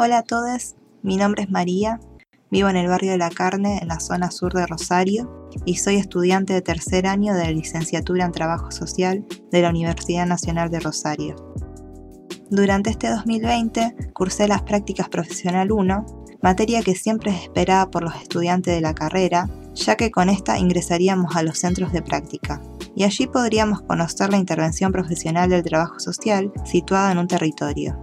Hola a todos, mi nombre es María, vivo en el barrio de La Carne, en la zona sur de Rosario, y soy estudiante de tercer año de licenciatura en Trabajo Social de la Universidad Nacional de Rosario. Durante este 2020 cursé las prácticas profesional 1, materia que siempre es esperada por los estudiantes de la carrera, ya que con esta ingresaríamos a los centros de práctica, y allí podríamos conocer la intervención profesional del trabajo social situada en un territorio.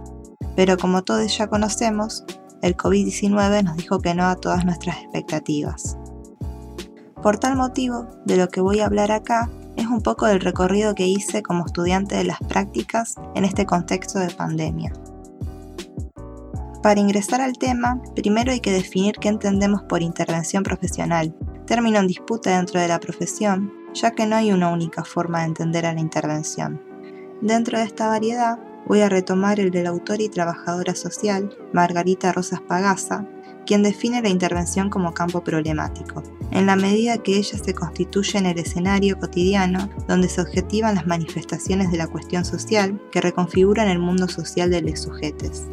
Pero como todos ya conocemos, el COVID-19 nos dijo que no a todas nuestras expectativas. Por tal motivo, de lo que voy a hablar acá es un poco del recorrido que hice como estudiante de las prácticas en este contexto de pandemia. Para ingresar al tema, primero hay que definir qué entendemos por intervención profesional, término en disputa dentro de la profesión, ya que no hay una única forma de entender a la intervención. Dentro de esta variedad, voy a retomar el de la autora y trabajadora social, Margarita Rosas Pagasa, quien define la intervención como campo problemático, en la medida que ella se constituye en el escenario cotidiano donde se objetivan las manifestaciones de la cuestión social que reconfiguran el mundo social de los sujetos.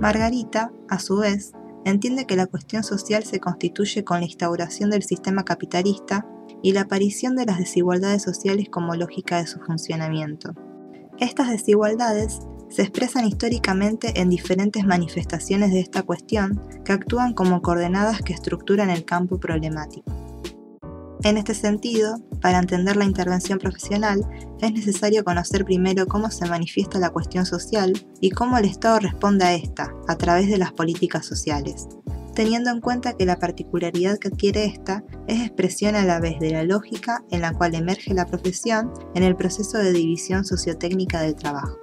Margarita, a su vez, entiende que la cuestión social se constituye con la instauración del sistema capitalista y la aparición de las desigualdades sociales como lógica de su funcionamiento. Estas desigualdades se expresan históricamente en diferentes manifestaciones de esta cuestión que actúan como coordenadas que estructuran el campo problemático. En este sentido, para entender la intervención profesional, es necesario conocer primero cómo se manifiesta la cuestión social y cómo el Estado responde a esta a través de las políticas sociales teniendo en cuenta que la particularidad que adquiere esta es expresión a la vez de la lógica en la cual emerge la profesión en el proceso de división sociotécnica del trabajo.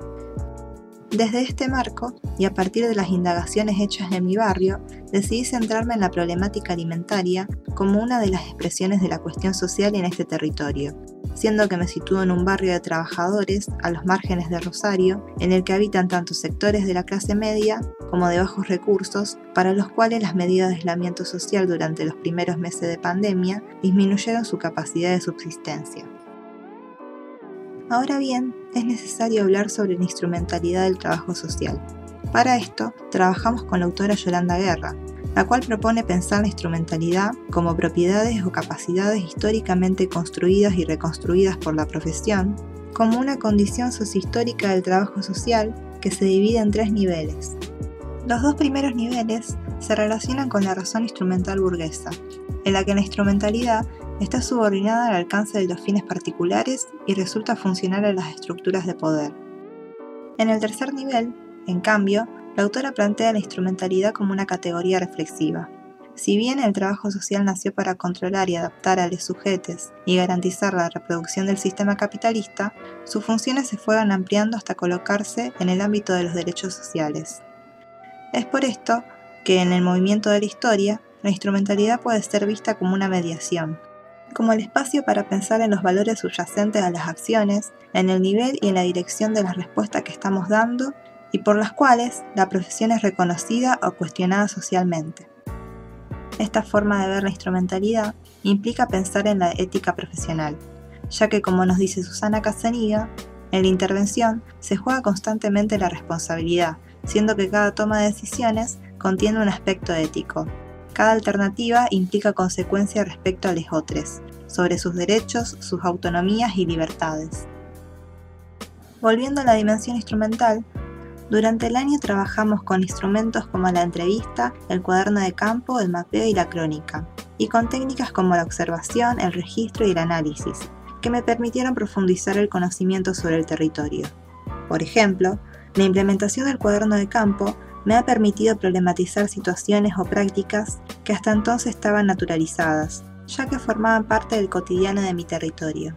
Desde este marco, y a partir de las indagaciones hechas en mi barrio, decidí centrarme en la problemática alimentaria como una de las expresiones de la cuestión social en este territorio, siendo que me sitúo en un barrio de trabajadores a los márgenes de Rosario, en el que habitan tanto sectores de la clase media como de bajos recursos, para los cuales las medidas de aislamiento social durante los primeros meses de pandemia disminuyeron su capacidad de subsistencia. Ahora bien, es necesario hablar sobre la instrumentalidad del trabajo social. Para esto, trabajamos con la autora Yolanda Guerra, la cual propone pensar la instrumentalidad como propiedades o capacidades históricamente construidas y reconstruidas por la profesión, como una condición sociohistórica del trabajo social que se divide en tres niveles. Los dos primeros niveles se relacionan con la razón instrumental burguesa, en la que la instrumentalidad está subordinada al alcance de los fines particulares y resulta funcional a las estructuras de poder. En el tercer nivel, en cambio, la autora plantea la instrumentalidad como una categoría reflexiva. Si bien el trabajo social nació para controlar y adaptar a los sujetos y garantizar la reproducción del sistema capitalista, sus funciones se fueron ampliando hasta colocarse en el ámbito de los derechos sociales. Es por esto que en el movimiento de la historia, la instrumentalidad puede ser vista como una mediación, como el espacio para pensar en los valores subyacentes a las acciones, en el nivel y en la dirección de la respuesta que estamos dando y por las cuales la profesión es reconocida o cuestionada socialmente. Esta forma de ver la instrumentalidad implica pensar en la ética profesional, ya que como nos dice Susana Casaniga, en la intervención se juega constantemente la responsabilidad, siendo que cada toma de decisiones contiene un aspecto ético, cada alternativa implica consecuencias respecto a los otros, sobre sus derechos, sus autonomías y libertades. Volviendo a la dimensión instrumental, durante el año trabajamos con instrumentos como la entrevista, el cuaderno de campo, el mapeo y la crónica, y con técnicas como la observación, el registro y el análisis, que me permitieron profundizar el conocimiento sobre el territorio. Por ejemplo, la implementación del cuaderno de campo me ha permitido problematizar situaciones o prácticas que hasta entonces estaban naturalizadas, ya que formaban parte del cotidiano de mi territorio.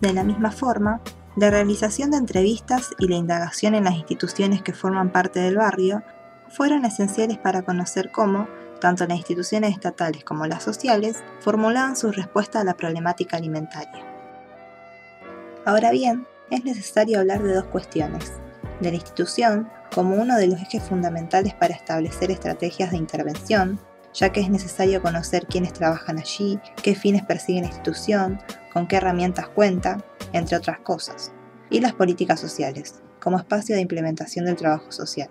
De la misma forma, la realización de entrevistas y la indagación en las instituciones que forman parte del barrio fueron esenciales para conocer cómo, tanto las instituciones estatales como las sociales, formulaban su respuesta a la problemática alimentaria. Ahora bien, es necesario hablar de dos cuestiones, de la institución como uno de los ejes fundamentales para establecer estrategias de intervención, ya que es necesario conocer quiénes trabajan allí, qué fines persigue la institución, con qué herramientas cuenta, entre otras cosas, y las políticas sociales, como espacio de implementación del trabajo social.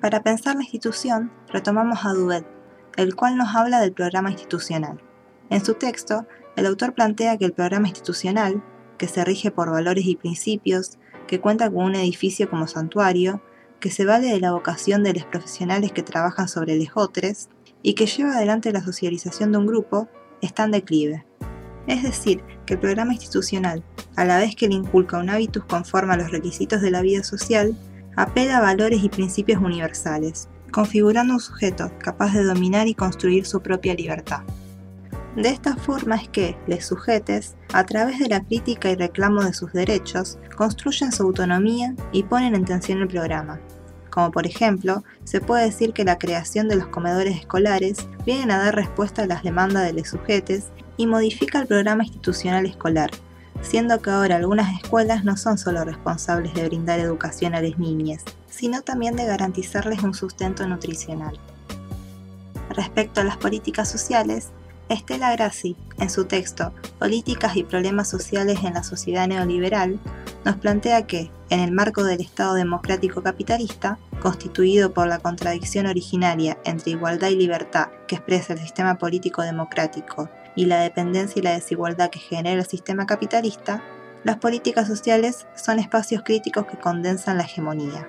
Para pensar la institución, retomamos a Duvet, el cual nos habla del programa institucional. En su texto, el autor plantea que el programa institucional, que se rige por valores y principios, que cuenta con un edificio como santuario, que se vale de la vocación de los profesionales que trabajan sobre los otros y que lleva adelante la socialización de un grupo, está en declive. Es decir, que el programa institucional, a la vez que le inculca un hábitus conforme a los requisitos de la vida social, apela a valores y principios universales, configurando un sujeto capaz de dominar y construir su propia libertad. De esta forma es que les sujetes, a través de la crítica y reclamo de sus derechos, construyen su autonomía y ponen en tensión el programa. Como por ejemplo, se puede decir que la creación de los comedores escolares viene a dar respuesta a las demandas de los sujetes y modifica el programa institucional escolar, siendo que ahora algunas escuelas no son solo responsables de brindar educación a las niñas, sino también de garantizarles un sustento nutricional. Respecto a las políticas sociales, Estela Grassi, en su texto Políticas y problemas sociales en la sociedad neoliberal, nos plantea que, en el marco del Estado democrático capitalista, constituido por la contradicción originaria entre igualdad y libertad que expresa el sistema político democrático y la dependencia y la desigualdad que genera el sistema capitalista, las políticas sociales son espacios críticos que condensan la hegemonía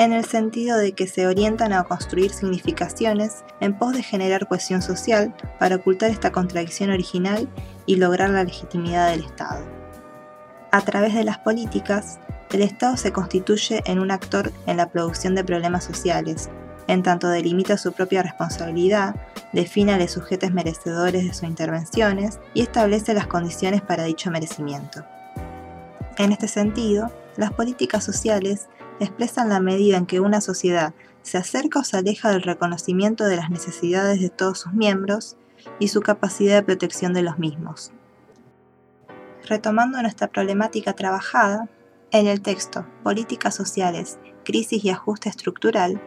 en el sentido de que se orientan a construir significaciones en pos de generar cohesión social para ocultar esta contradicción original y lograr la legitimidad del Estado. A través de las políticas, el Estado se constituye en un actor en la producción de problemas sociales, en tanto delimita su propia responsabilidad, define a los sujetos merecedores de sus intervenciones y establece las condiciones para dicho merecimiento. En este sentido, las políticas sociales expresan la medida en que una sociedad se acerca o se aleja del reconocimiento de las necesidades de todos sus miembros y su capacidad de protección de los mismos. Retomando nuestra problemática trabajada, en el texto Políticas Sociales, Crisis y Ajuste Estructural,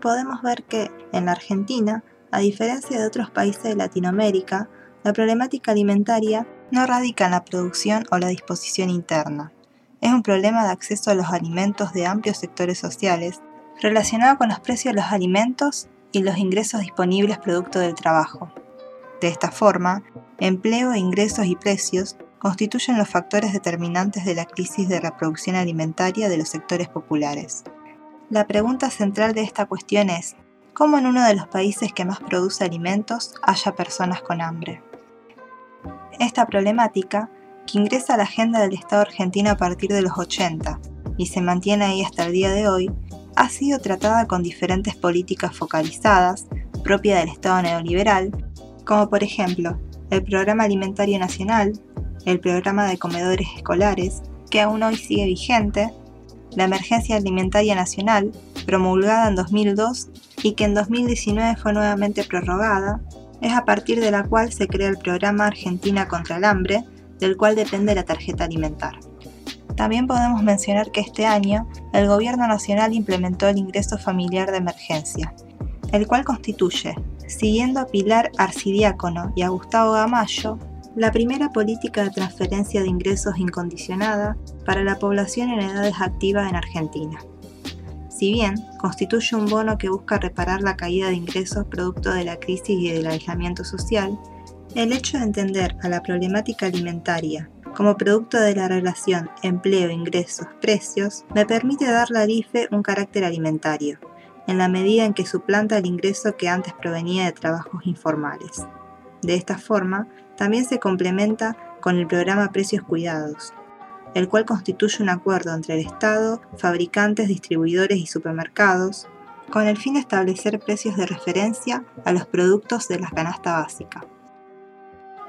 podemos ver que, en la Argentina, a diferencia de otros países de Latinoamérica, la problemática alimentaria no radica en la producción o la disposición interna, es un problema de acceso a los alimentos de amplios sectores sociales, relacionado con los precios de los alimentos y los ingresos disponibles producto del trabajo. De esta forma, empleo, ingresos y precios constituyen los factores determinantes de la crisis de reproducción alimentaria de los sectores populares. La pregunta central de esta cuestión es, ¿cómo en uno de los países que más produce alimentos haya personas con hambre? Esta problemática que ingresa a la agenda del Estado argentino a partir de los 80 y se mantiene ahí hasta el día de hoy, ha sido tratada con diferentes políticas focalizadas, propia del Estado neoliberal, como por ejemplo el Programa Alimentario Nacional, el Programa de Comedores Escolares, que aún hoy sigue vigente, la Emergencia Alimentaria Nacional, promulgada en 2002 y que en 2019 fue nuevamente prorrogada, es a partir de la cual se crea el Programa Argentina contra el Hambre, del cual depende la tarjeta alimentar. También podemos mencionar que este año el Gobierno Nacional implementó el ingreso familiar de emergencia, el cual constituye, siguiendo a Pilar Arcidiácono y a Gustavo Gamayo, la primera política de transferencia de ingresos incondicionada para la población en edades activas en Argentina. Si bien constituye un bono que busca reparar la caída de ingresos producto de la crisis y del aislamiento social, el hecho de entender a la problemática alimentaria como producto de la relación empleo, ingresos, precios, me permite darle al IFE un carácter alimentario, en la medida en que suplanta el ingreso que antes provenía de trabajos informales. De esta forma, también se complementa con el programa Precios Cuidados, el cual constituye un acuerdo entre el Estado, fabricantes, distribuidores y supermercados, con el fin de establecer precios de referencia a los productos de la canasta básica.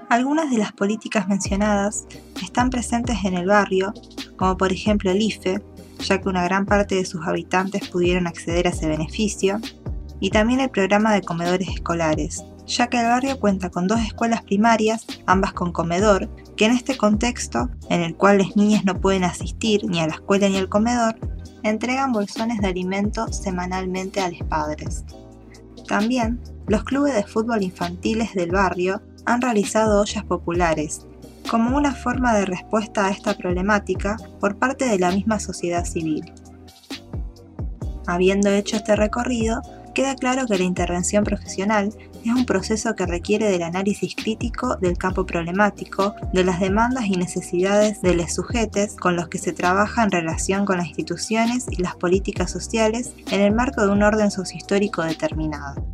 Algunas de las políticas mencionadas están presentes en el barrio, como por ejemplo el IFE, ya que una gran parte de sus habitantes pudieron acceder a ese beneficio, y también el programa de comedores escolares, ya que el barrio cuenta con dos escuelas primarias, ambas con comedor, que en este contexto, en el cual las niñas no pueden asistir ni a la escuela ni al comedor, entregan bolsones de alimento semanalmente a los padres. También, los clubes de fútbol infantiles del barrio han realizado ollas populares, como una forma de respuesta a esta problemática por parte de la misma sociedad civil. Habiendo hecho este recorrido, queda claro que la intervención profesional es un proceso que requiere del análisis crítico del campo problemático, de las demandas y necesidades de los sujetos con los que se trabaja en relación con las instituciones y las políticas sociales en el marco de un orden sociohistórico determinado.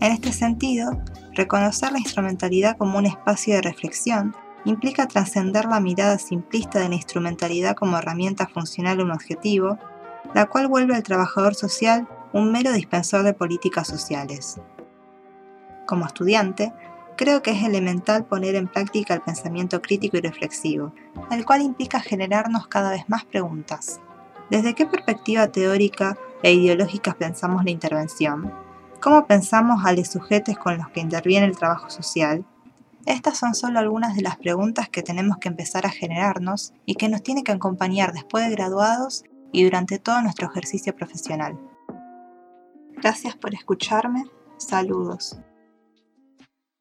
En este sentido, reconocer la instrumentalidad como un espacio de reflexión implica trascender la mirada simplista de la instrumentalidad como herramienta funcional a un objetivo, la cual vuelve al trabajador social un mero dispensor de políticas sociales. Como estudiante, creo que es elemental poner en práctica el pensamiento crítico y reflexivo, el cual implica generarnos cada vez más preguntas. ¿Desde qué perspectiva teórica e ideológica pensamos la intervención? ¿Cómo pensamos a los sujetos con los que interviene el trabajo social? Estas son solo algunas de las preguntas que tenemos que empezar a generarnos y que nos tiene que acompañar después de graduados y durante todo nuestro ejercicio profesional. Gracias por escucharme. Saludos.